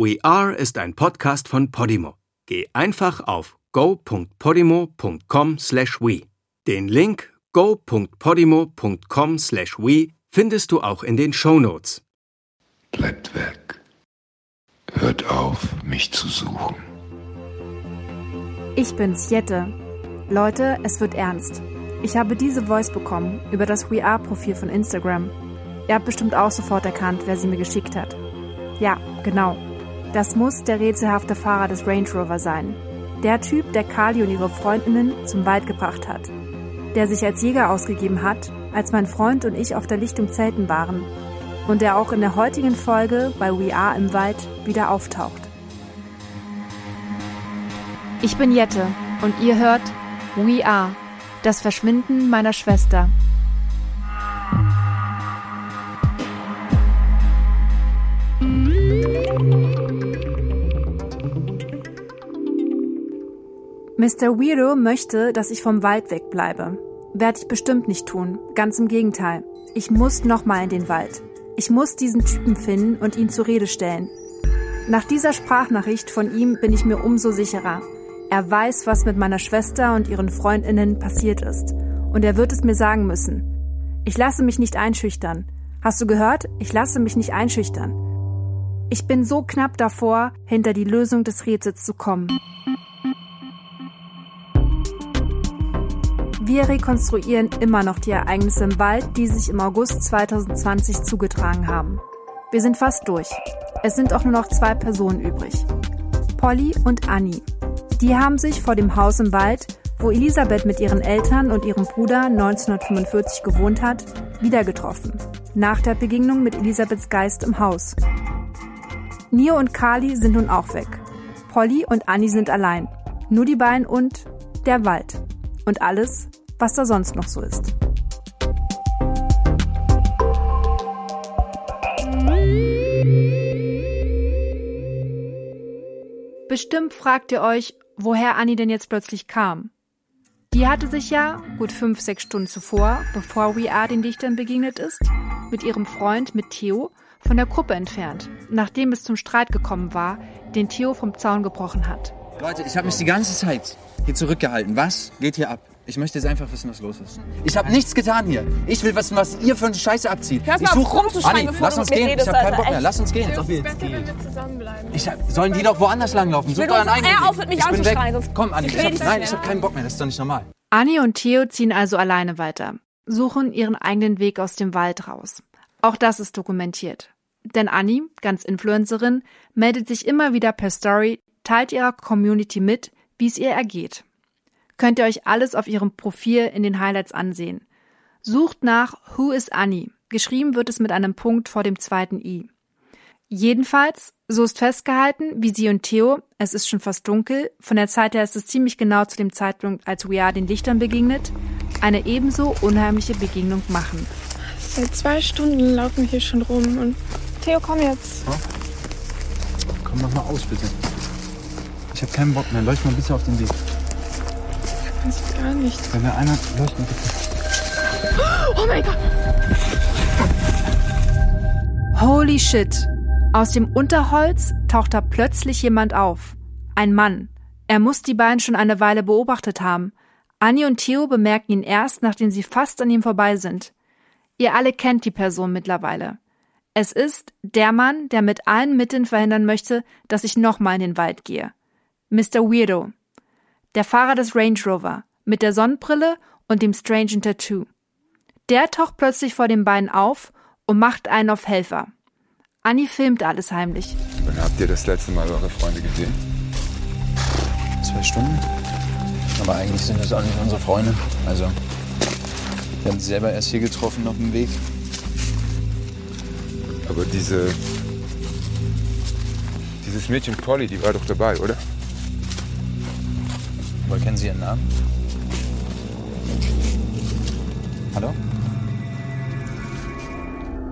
We Are ist ein Podcast von Podimo. Geh einfach auf go.podimo.com/we. Den Link go.podimo.com/we findest du auch in den Show Notes. Bleibt weg. Hört auf, mich zu suchen. Ich bin's, Jette. Leute, es wird ernst. Ich habe diese Voice bekommen über das We Are-Profil von Instagram. Ihr habt bestimmt auch sofort erkannt, wer sie mir geschickt hat. Ja, genau. Das muss der rätselhafte Fahrer des Range Rover sein. Der Typ, der Kali und ihre Freundinnen zum Wald gebracht hat. Der sich als Jäger ausgegeben hat, als mein Freund und ich auf der Lichtung zelten waren. Und der auch in der heutigen Folge bei We Are im Wald wieder auftaucht. Ich bin Jette und ihr hört We Are, das Verschwinden meiner Schwester. Mr. Weirdo möchte, dass ich vom Wald wegbleibe. Werde ich bestimmt nicht tun. Ganz im Gegenteil. Ich muss nochmal in den Wald. Ich muss diesen Typen finden und ihn zur Rede stellen. Nach dieser Sprachnachricht von ihm bin ich mir umso sicherer. Er weiß, was mit meiner Schwester und ihren Freundinnen passiert ist. Und er wird es mir sagen müssen. Ich lasse mich nicht einschüchtern. Hast du gehört? Ich lasse mich nicht einschüchtern. Ich bin so knapp davor, hinter die Lösung des Rätsels zu kommen. Wir rekonstruieren immer noch die Ereignisse im Wald, die sich im August 2020 zugetragen haben. Wir sind fast durch. Es sind auch nur noch zwei Personen übrig. Polly und Annie. Die haben sich vor dem Haus im Wald, wo Elisabeth mit ihren Eltern und ihrem Bruder 1945 gewohnt hat, wieder getroffen. Nach der Begegnung mit Elisabeths Geist im Haus. Nio und Kali sind nun auch weg. Polly und Annie sind allein. Nur die beiden und der Wald. Und alles, was da sonst noch so ist. Bestimmt fragt ihr euch, woher Annie denn jetzt plötzlich kam. Die hatte sich ja, gut fünf, sechs Stunden zuvor, bevor We Are den Dichtern begegnet ist, mit ihrem Freund, mit Theo, von der Gruppe entfernt, nachdem es zum Streit gekommen war, den Theo vom Zaun gebrochen hat. Leute, ich habe mich die ganze Zeit hier zurückgehalten. Was geht hier ab? Ich möchte jetzt einfach wissen, was los ist. Ich habe nichts getan hier. Ich will wissen, was ihr für eine Scheiße abzieht. Hör ich mal auf rumzuschreien, bevor lass du uns gehen. redest, ich habe keinen Bock mehr. echt. Lass uns gehen. Es ist besser, wenn wir zusammenbleiben. Ich hab, sollen die doch woanders langlaufen? Such euren eigenen Weg. auf, mit mich ich bin anzuschreien, weg. Komm, Anni. Ich hab, nein, ich habe keinen Bock mehr. Das ist doch nicht normal. Annie und Theo ziehen also alleine weiter, suchen ihren eigenen Weg aus dem Wald raus. Auch das ist dokumentiert. Denn Annie, ganz Influencerin, meldet sich immer wieder per Story, teilt ihrer Community mit, wie es ihr ergeht. Könnt ihr euch alles auf ihrem Profil in den Highlights ansehen. Sucht nach Who is Annie? Geschrieben wird es mit einem Punkt vor dem zweiten i. Jedenfalls, so ist festgehalten, wie sie und Theo, es ist schon fast dunkel, von der Zeit her ist es ziemlich genau zu dem Zeitpunkt, als We Are den Lichtern begegnet, eine ebenso unheimliche Begegnung machen. Seit zwei Stunden laufen wir hier schon rum und Theo, komm jetzt. Komm noch mal aus, bitte. Ich habe keinen Bock mehr. Leucht mal bitte auf den Weg. Das ist gar nicht. Wenn mir einer leuchten bitte. Oh mein Gott. Holy shit! Aus dem Unterholz taucht da plötzlich jemand auf. Ein Mann. Er muss die beiden schon eine Weile beobachtet haben. Annie und Theo bemerken ihn erst, nachdem sie fast an ihm vorbei sind. Ihr alle kennt die Person mittlerweile. Es ist der Mann, der mit allen Mitteln verhindern möchte, dass ich nochmal in den Wald gehe. Mr. Weirdo. Der Fahrer des Range Rover. Mit der Sonnenbrille und dem strangen Tattoo. Der taucht plötzlich vor den beiden auf und macht einen auf Helfer. Annie filmt alles heimlich. Wann habt ihr das letzte Mal eure Freunde gesehen? Zwei Stunden? Aber eigentlich sind das auch nicht unsere Freunde. Also, wir haben sie selber erst hier getroffen auf dem Weg. Aber diese. Dieses Mädchen Polly, die war doch dabei, oder? Aber kennen Sie Ihren Namen? Hallo?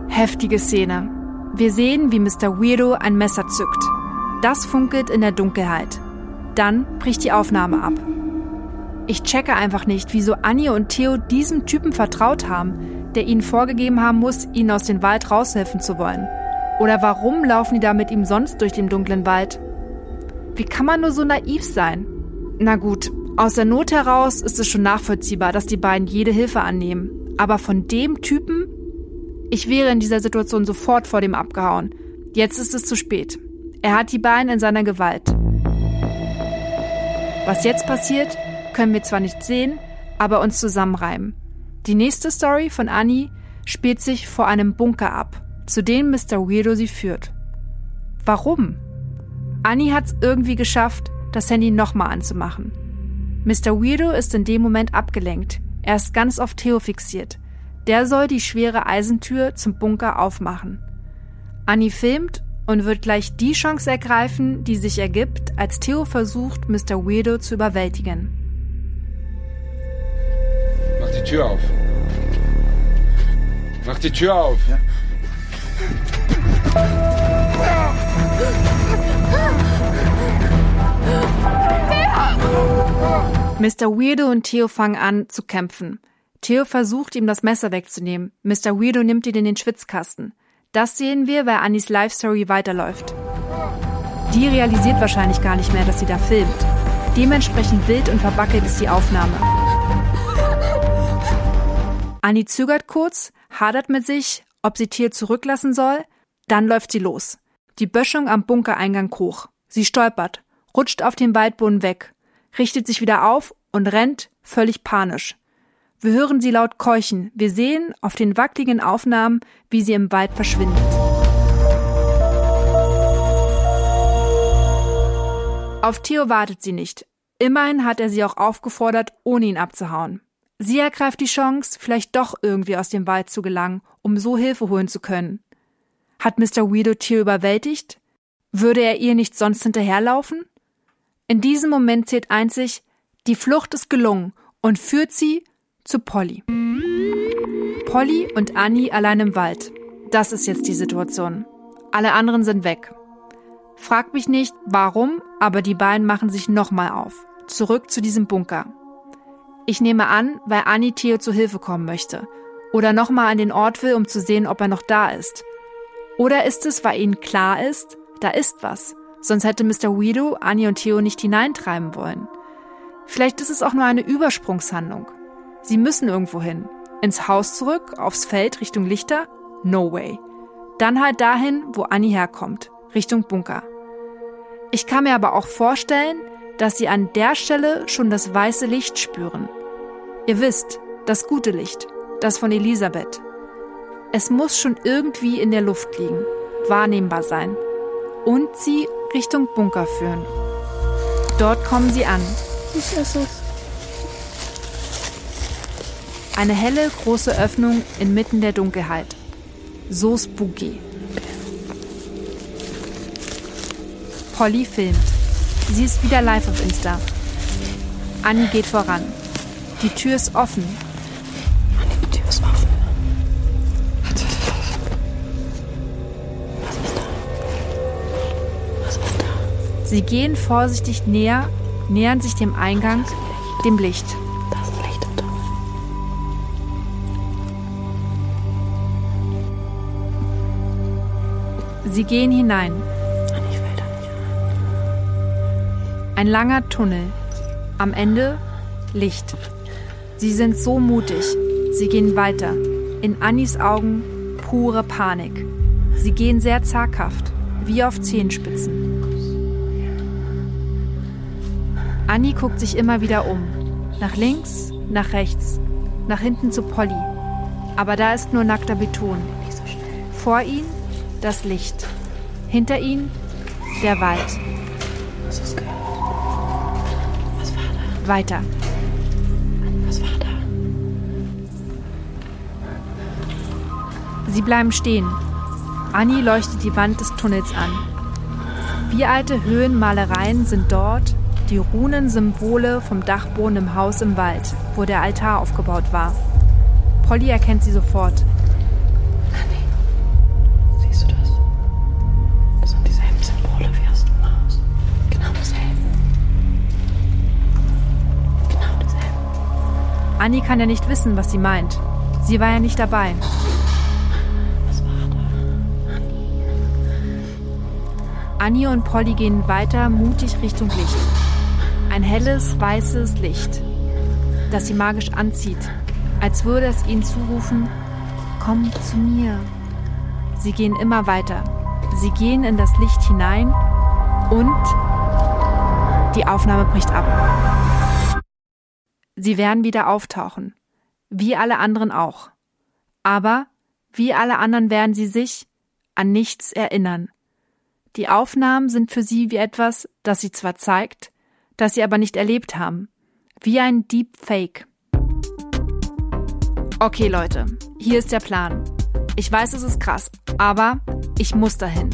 Heftige Szene. Wir sehen, wie Mr. Weirdo ein Messer zückt. Das funkelt in der Dunkelheit. Dann bricht die Aufnahme ab. Ich checke einfach nicht, wieso Annie und Theo diesem Typen vertraut haben, der ihnen vorgegeben haben muss, ihnen aus dem Wald raushelfen zu wollen. Oder warum laufen die da mit ihm sonst durch den dunklen Wald? Wie kann man nur so naiv sein? Na gut, aus der Not heraus ist es schon nachvollziehbar, dass die beiden jede Hilfe annehmen. Aber von dem Typen? Ich wäre in dieser Situation sofort vor dem abgehauen. Jetzt ist es zu spät. Er hat die beiden in seiner Gewalt. Was jetzt passiert, können wir zwar nicht sehen, aber uns zusammenreimen. Die nächste Story von Annie spielt sich vor einem Bunker ab, zu dem Mr. Weirdo sie führt. Warum? Annie hat es irgendwie geschafft, das Handy nochmal anzumachen. Mr. Weirdo ist in dem Moment abgelenkt. Er ist ganz auf Theo fixiert. Der soll die schwere Eisentür zum Bunker aufmachen. Annie filmt und wird gleich die Chance ergreifen, die sich ergibt, als Theo versucht, Mr. Weirdo zu überwältigen. Mach die Tür auf. Mach die Tür auf. Ja. Mr. Weirdo und Theo fangen an zu kämpfen. Theo versucht ihm das Messer wegzunehmen. Mr. Weirdo nimmt ihn in den Schwitzkasten. Das sehen wir, weil Annis Life Story weiterläuft. Die realisiert wahrscheinlich gar nicht mehr, dass sie da filmt. Dementsprechend wild und verwackelt ist die Aufnahme. Annie zögert kurz, hadert mit sich, ob sie Tier zurücklassen soll, dann läuft sie los. Die Böschung am Bunkereingang hoch. Sie stolpert, rutscht auf den Waldboden weg, richtet sich wieder auf und rennt, völlig panisch. Wir hören sie laut keuchen. Wir sehen auf den wackligen Aufnahmen, wie sie im Wald verschwindet. Auf Theo wartet sie nicht. Immerhin hat er sie auch aufgefordert, ohne ihn abzuhauen. Sie ergreift die Chance, vielleicht doch irgendwie aus dem Wald zu gelangen, um so Hilfe holen zu können. Hat Mr. Weirdo Theo überwältigt? Würde er ihr nicht sonst hinterherlaufen? In diesem Moment zählt einzig, die Flucht ist gelungen und führt sie zu Polly. Polly und Annie allein im Wald. Das ist jetzt die Situation. Alle anderen sind weg. Frag mich nicht, warum, aber die beiden machen sich nochmal auf. Zurück zu diesem Bunker. Ich nehme an, weil Annie Theo zu Hilfe kommen möchte. Oder nochmal an den Ort will, um zu sehen, ob er noch da ist. Oder ist es, weil ihnen klar ist, da ist was. Sonst hätte Mr. Weedo Annie und Theo nicht hineintreiben wollen. Vielleicht ist es auch nur eine Übersprungshandlung. Sie müssen irgendwo hin. Ins Haus zurück, aufs Feld Richtung Lichter? No way. Dann halt dahin, wo Annie herkommt, Richtung Bunker. Ich kann mir aber auch vorstellen, dass sie an der Stelle schon das weiße Licht spüren. Ihr wisst, das gute Licht, das von Elisabeth. Es muss schon irgendwie in der Luft liegen, wahrnehmbar sein und sie Richtung Bunker führen. Dort kommen sie an. Was ist es? Eine helle, große Öffnung inmitten der Dunkelheit. So spooky. Polly filmt. Sie ist wieder live auf Insta. Annie geht voran. Die Tür ist offen. Sie gehen vorsichtig näher, nähern sich dem Eingang, dem Licht. Da ist Licht im Tunnel. Sie gehen hinein. Ich will da nicht rein. Ein langer Tunnel. Am Ende Licht. Sie sind so mutig. Sie gehen weiter. In Annis Augen pure Panik. Sie gehen sehr zaghaft, wie auf Zehenspitzen. Annie guckt sich immer wieder um. Nach links, nach rechts, nach hinten zu Polly. Aber da ist nur nackter Beton. Vor ihnen das Licht. Hinter ihnen der Wald. Was ist gehört? Was war da? Weiter. Was war da? Sie bleiben stehen. Annie leuchtet die Wand des Tunnels an. Wie alte Höhenmalereien sind dort die Runensymbole vom Dachboden im Haus im Wald, wo der Altar aufgebaut war. Polly erkennt sie sofort. Annie, siehst du das? Das sind dieselben Symbole wie aus dem Haus. Genau dieselben. Genau dieselben. Annie kann ja nicht wissen, was sie meint. Sie war ja nicht dabei. Was war da? Annie. Annie und Polly gehen weiter mutig Richtung Licht. Ein helles, weißes Licht, das sie magisch anzieht, als würde es ihnen zurufen, komm zu mir. Sie gehen immer weiter. Sie gehen in das Licht hinein und die Aufnahme bricht ab. Sie werden wieder auftauchen, wie alle anderen auch. Aber wie alle anderen werden sie sich an nichts erinnern. Die Aufnahmen sind für sie wie etwas, das sie zwar zeigt, das sie aber nicht erlebt haben. Wie ein Deep Fake. Okay, Leute, hier ist der Plan. Ich weiß, es ist krass, aber ich muss dahin.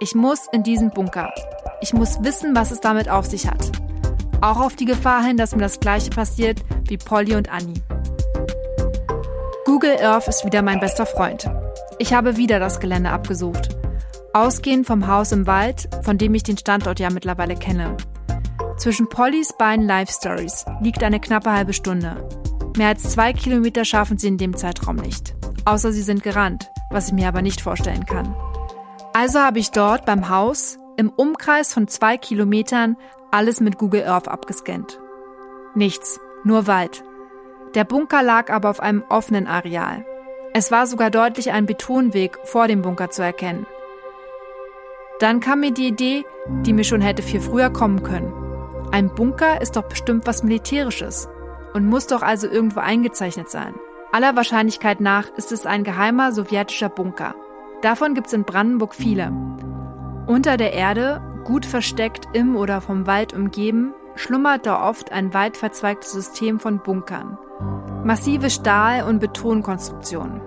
Ich muss in diesen Bunker. Ich muss wissen, was es damit auf sich hat. Auch auf die Gefahr hin, dass mir das gleiche passiert wie Polly und Annie. Google Earth ist wieder mein bester Freund. Ich habe wieder das Gelände abgesucht. Ausgehend vom Haus im Wald, von dem ich den Standort ja mittlerweile kenne. Zwischen Pollys beiden Live Stories liegt eine knappe halbe Stunde. Mehr als zwei Kilometer schaffen sie in dem Zeitraum nicht. Außer sie sind gerannt, was ich mir aber nicht vorstellen kann. Also habe ich dort beim Haus im Umkreis von zwei Kilometern alles mit Google Earth abgescannt. Nichts, nur Wald. Der Bunker lag aber auf einem offenen Areal. Es war sogar deutlich ein Betonweg vor dem Bunker zu erkennen. Dann kam mir die Idee, die mir schon hätte viel früher kommen können. Ein Bunker ist doch bestimmt was Militärisches und muss doch also irgendwo eingezeichnet sein. Aller Wahrscheinlichkeit nach ist es ein geheimer sowjetischer Bunker. Davon gibt es in Brandenburg viele. Unter der Erde, gut versteckt im oder vom Wald umgeben, schlummert da oft ein weit verzweigtes System von Bunkern. Massive Stahl- und Betonkonstruktionen.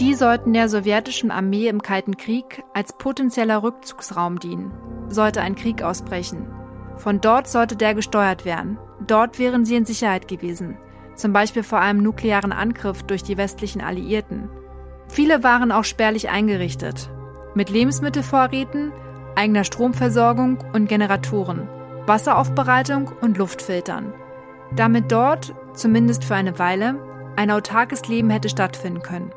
Die sollten der sowjetischen Armee im Kalten Krieg als potenzieller Rückzugsraum dienen, sollte ein Krieg ausbrechen. Von dort sollte der gesteuert werden. Dort wären sie in Sicherheit gewesen, zum Beispiel vor einem nuklearen Angriff durch die westlichen Alliierten. Viele waren auch spärlich eingerichtet, mit Lebensmittelvorräten, eigener Stromversorgung und Generatoren, Wasseraufbereitung und Luftfiltern. Damit dort, zumindest für eine Weile, ein autarkes Leben hätte stattfinden können.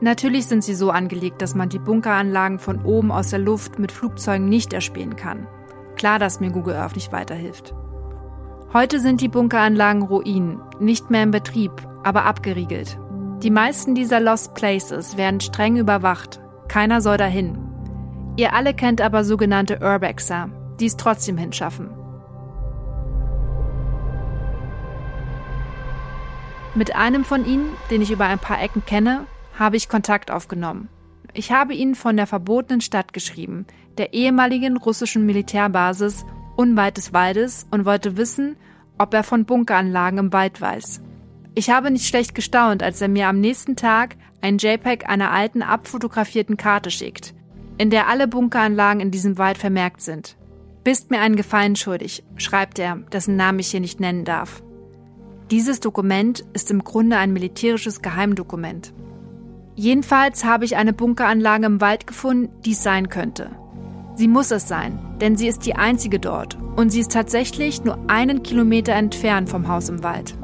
Natürlich sind sie so angelegt, dass man die Bunkeranlagen von oben aus der Luft mit Flugzeugen nicht erspähen kann. Klar, dass mir Google Earth nicht weiterhilft. Heute sind die Bunkeranlagen Ruinen, nicht mehr in Betrieb, aber abgeriegelt. Die meisten dieser Lost Places werden streng überwacht. Keiner soll dahin. Ihr alle kennt aber sogenannte Urbexer, die es trotzdem hinschaffen. Mit einem von ihnen, den ich über ein paar Ecken kenne, habe ich Kontakt aufgenommen. Ich habe ihnen von der verbotenen Stadt geschrieben, der ehemaligen russischen Militärbasis unweit des Waldes und wollte wissen, ob er von Bunkeranlagen im Wald weiß. Ich habe nicht schlecht gestaunt, als er mir am nächsten Tag ein JPEG einer alten abfotografierten Karte schickt, in der alle Bunkeranlagen in diesem Wald vermerkt sind. Bist mir einen Gefallen schuldig, schreibt er, dessen Namen ich hier nicht nennen darf. Dieses Dokument ist im Grunde ein militärisches Geheimdokument. Jedenfalls habe ich eine Bunkeranlage im Wald gefunden, die es sein könnte. Sie muss es sein, denn sie ist die einzige dort und sie ist tatsächlich nur einen Kilometer entfernt vom Haus im Wald.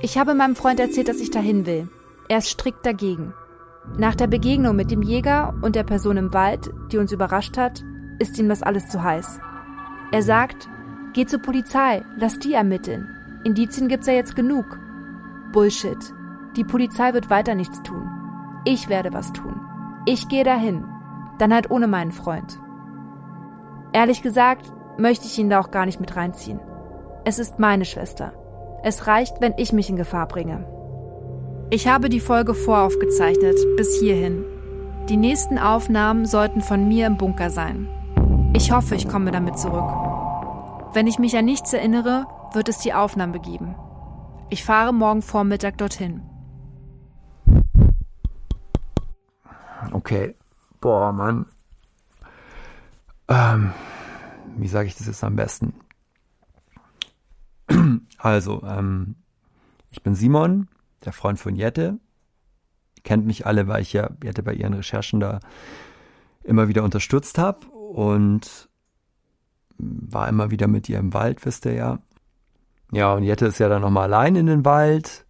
Ich habe meinem Freund erzählt, dass ich dahin will. Er ist strikt dagegen. Nach der Begegnung mit dem Jäger und der Person im Wald, die uns überrascht hat, ist ihm das alles zu heiß. Er sagt, geh zur Polizei, lass die ermitteln. Indizien gibt's ja jetzt genug. Bullshit. Die Polizei wird weiter nichts tun. Ich werde was tun. Ich gehe dahin. Dann halt ohne meinen Freund. Ehrlich gesagt, möchte ich ihn da auch gar nicht mit reinziehen. Es ist meine Schwester. Es reicht, wenn ich mich in Gefahr bringe. Ich habe die Folge voraufgezeichnet, bis hierhin. Die nächsten Aufnahmen sollten von mir im Bunker sein. Ich hoffe, ich komme damit zurück. Wenn ich mich an nichts erinnere, wird es die Aufnahme geben. Ich fahre morgen Vormittag dorthin. Okay. Boah, Mann. Ähm, wie sage ich das jetzt am besten? Also, ähm, ich bin Simon, der Freund von Jette. Kennt mich alle, weil ich ja Jette bei ihren Recherchen da immer wieder unterstützt habe und war immer wieder mit ihr im Wald, wisst ihr ja. Ja, und Jette ist ja dann nochmal allein in den Wald.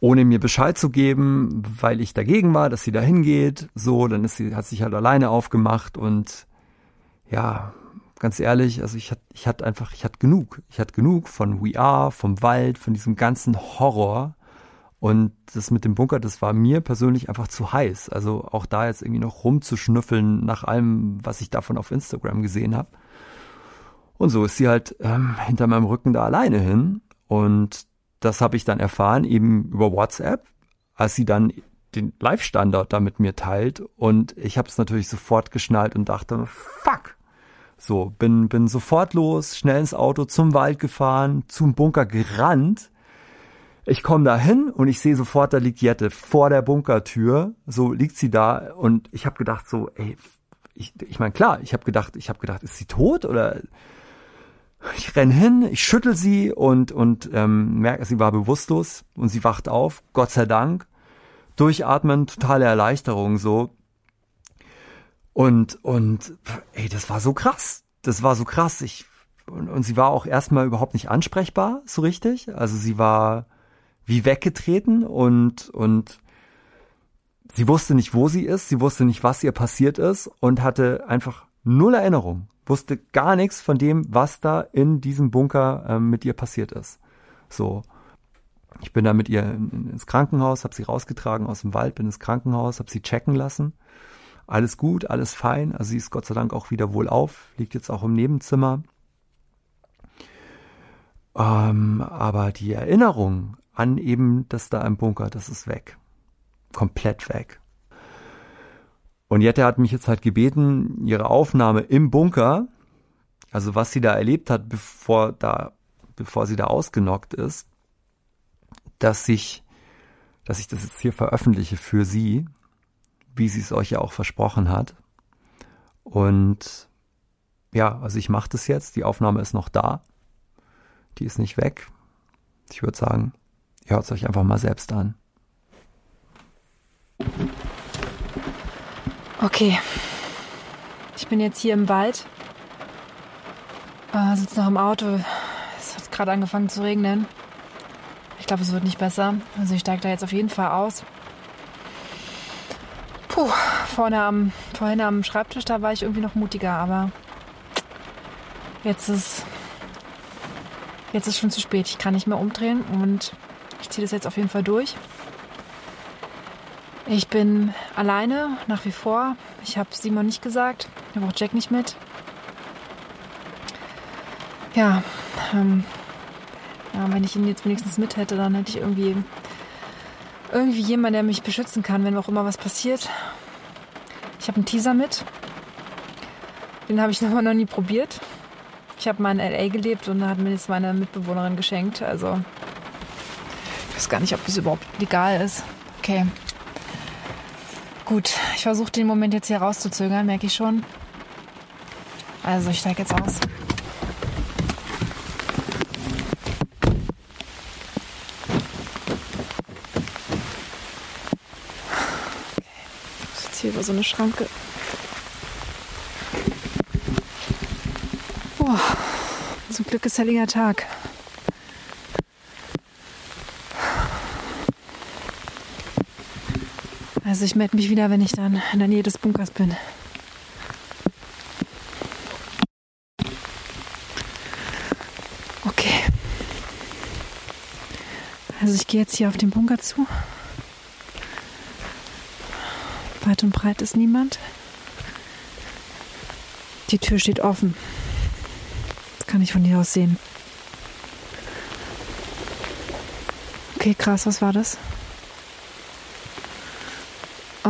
ohne mir Bescheid zu geben, weil ich dagegen war, dass sie da hingeht. So, dann ist sie, hat sich halt alleine aufgemacht und ja, ganz ehrlich, also ich hatte, ich hatte einfach, ich hatte genug. Ich hatte genug von We Are, vom Wald, von diesem ganzen Horror. Und das mit dem Bunker, das war mir persönlich einfach zu heiß. Also auch da jetzt irgendwie noch rumzuschnüffeln nach allem, was ich davon auf Instagram gesehen habe. Und so ist sie halt ähm, hinter meinem Rücken da alleine hin. Und das habe ich dann erfahren, eben über WhatsApp, als sie dann den Live-Standort da mit mir teilt. Und ich habe es natürlich sofort geschnallt und dachte, fuck, so, bin, bin sofort los, schnell ins Auto, zum Wald gefahren, zum Bunker gerannt. Ich komme da hin und ich sehe sofort, da liegt Jette vor der Bunkertür. So liegt sie da und ich habe gedacht so, ey, ich, ich meine klar, ich habe gedacht, ich habe gedacht, ist sie tot oder ich renn hin, ich schüttel sie und und ähm, merke, sie war bewusstlos und sie wacht auf, Gott sei Dank. Durchatmen, totale Erleichterung so. Und, und, ey, das war so krass. Das war so krass. Ich, und, und sie war auch erstmal überhaupt nicht ansprechbar, so richtig. Also sie war wie weggetreten und, und sie wusste nicht, wo sie ist. Sie wusste nicht, was ihr passiert ist und hatte einfach null Erinnerung. Wusste gar nichts von dem, was da in diesem Bunker ähm, mit ihr passiert ist. So. Ich bin da mit ihr in, ins Krankenhaus, habe sie rausgetragen aus dem Wald, bin ins Krankenhaus, habe sie checken lassen alles gut, alles fein. Also sie ist Gott sei Dank auch wieder wohlauf, liegt jetzt auch im Nebenzimmer. Ähm, aber die Erinnerung an eben das da im Bunker, das ist weg. Komplett weg. Und Jette hat mich jetzt halt gebeten, ihre Aufnahme im Bunker, also was sie da erlebt hat, bevor da, bevor sie da ausgenockt ist, dass ich, dass ich das jetzt hier veröffentliche für sie, wie sie es euch ja auch versprochen hat. Und ja, also ich mache das jetzt. Die Aufnahme ist noch da. Die ist nicht weg. Ich würde sagen, ihr hört es euch einfach mal selbst an. Okay. Ich bin jetzt hier im Wald. Äh, sitze noch im Auto. Es hat gerade angefangen zu regnen. Ich glaube, es wird nicht besser. Also ich steige da jetzt auf jeden Fall aus. Puh, vorne am, vorhin am Schreibtisch, da war ich irgendwie noch mutiger, aber jetzt ist, jetzt ist schon zu spät. Ich kann nicht mehr umdrehen und ich ziehe das jetzt auf jeden Fall durch. Ich bin alleine, nach wie vor. Ich habe Simon nicht gesagt. Ich habe auch Jack nicht mit. Ja, ähm, ja, wenn ich ihn jetzt wenigstens mit hätte, dann hätte ich irgendwie irgendwie jemand, der mich beschützen kann, wenn auch immer was passiert. Ich habe einen Teaser mit. Den habe ich noch nie probiert. Ich habe mal in LA gelebt und da hat mir das meine Mitbewohnerin geschenkt. Also ich weiß gar nicht, ob das überhaupt legal ist. Okay. Gut, ich versuche den Moment jetzt hier rauszuzögern, merke ich schon. Also ich steige jetzt aus. hier über so eine Schranke. Boah, zum Glück ist helliger Tag. Also ich melde mich wieder, wenn ich dann in der Nähe des Bunkers bin. Okay. Also ich gehe jetzt hier auf den Bunker zu. Weit und breit ist niemand. Die Tür steht offen. Das kann ich von hier aus sehen. Okay, krass, was war das?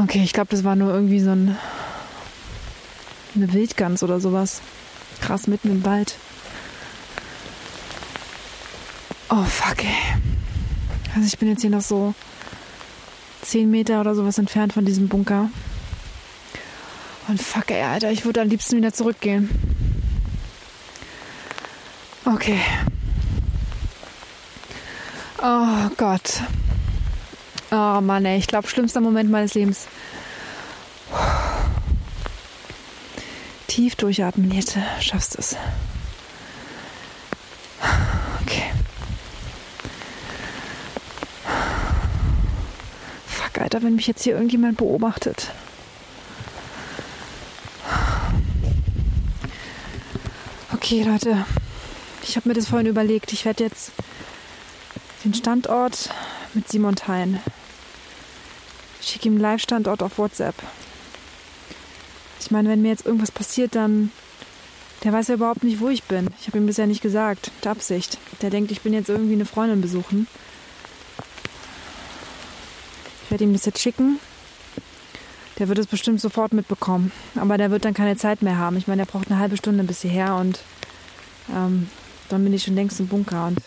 Okay, ich glaube, das war nur irgendwie so ein, eine Wildgans oder sowas. Krass, mitten im Wald. Oh, fuck, ey. Also ich bin jetzt hier noch so zehn Meter oder sowas entfernt von diesem Bunker. Und fuck, ey, Alter, ich würde am liebsten wieder zurückgehen. Okay. Oh Gott. Oh Mann, ey, ich glaube, schlimmster Moment meines Lebens. Tief durchatmen, Jette. Schaffst es. weiter, wenn mich jetzt hier irgendjemand beobachtet. Okay, Leute, ich habe mir das vorhin überlegt. Ich werde jetzt den Standort mit Simon teilen. Ich schicke ihm einen Live-Standort auf WhatsApp. Ich meine, wenn mir jetzt irgendwas passiert, dann. Der weiß ja überhaupt nicht, wo ich bin. Ich habe ihm bisher nicht gesagt. Mit Absicht. Der denkt, ich bin jetzt irgendwie eine Freundin besuchen. Ich werde ihm das jetzt schicken. Der wird es bestimmt sofort mitbekommen. Aber der wird dann keine Zeit mehr haben. Ich meine, er braucht eine halbe Stunde bis hierher und ähm, dann bin ich schon längst im Bunker und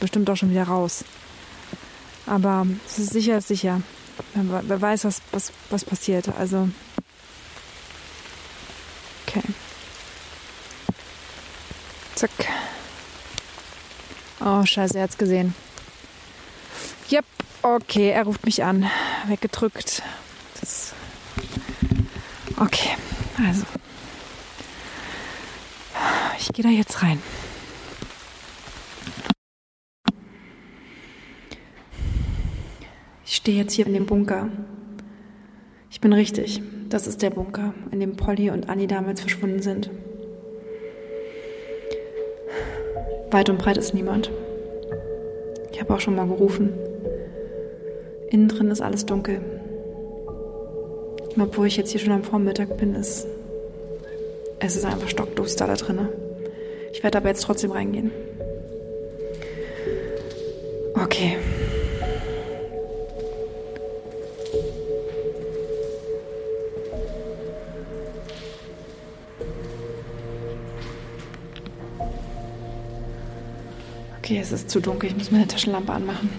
bestimmt auch schon wieder raus. Aber es ist sicher, ist sicher. Wer, weiß, was, was, was passiert. Also. Okay. Zack. Oh, scheiße, er hat's gesehen. Yep, okay, er ruft mich an. Weggedrückt. Das okay, also. Ich gehe da jetzt rein. Stehe jetzt hier in dem Bunker. Ich bin richtig. Das ist der Bunker, in dem Polly und Annie damals verschwunden sind. Weit und breit ist niemand. Ich habe auch schon mal gerufen. Innen drin ist alles dunkel. Und obwohl ich jetzt hier schon am Vormittag bin, ist es ist einfach stockduster da drin. Ich werde aber jetzt trotzdem reingehen. Okay. Es ist zu dunkel. Ich muss meine Taschenlampe anmachen.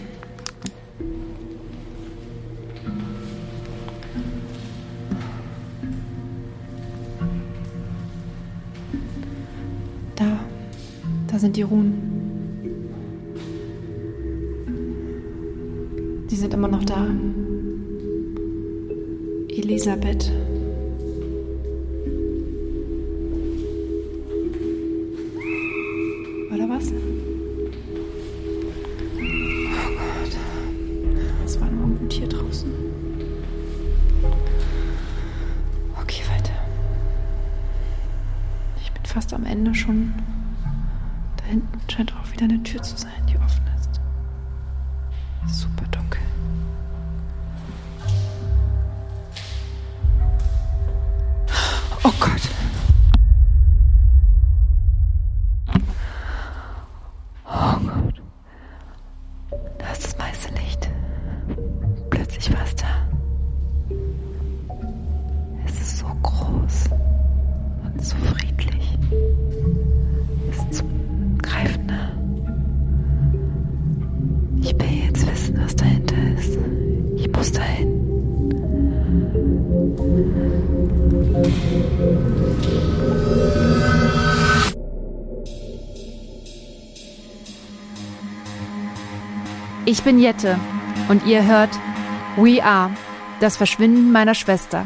Da, da sind die Runen. Fast am Ende schon. Da hinten scheint auch wieder eine Tür zu sein, was dahinter ist. Ich muss dahin. Ich bin Jette und ihr hört We Are, das Verschwinden meiner Schwester.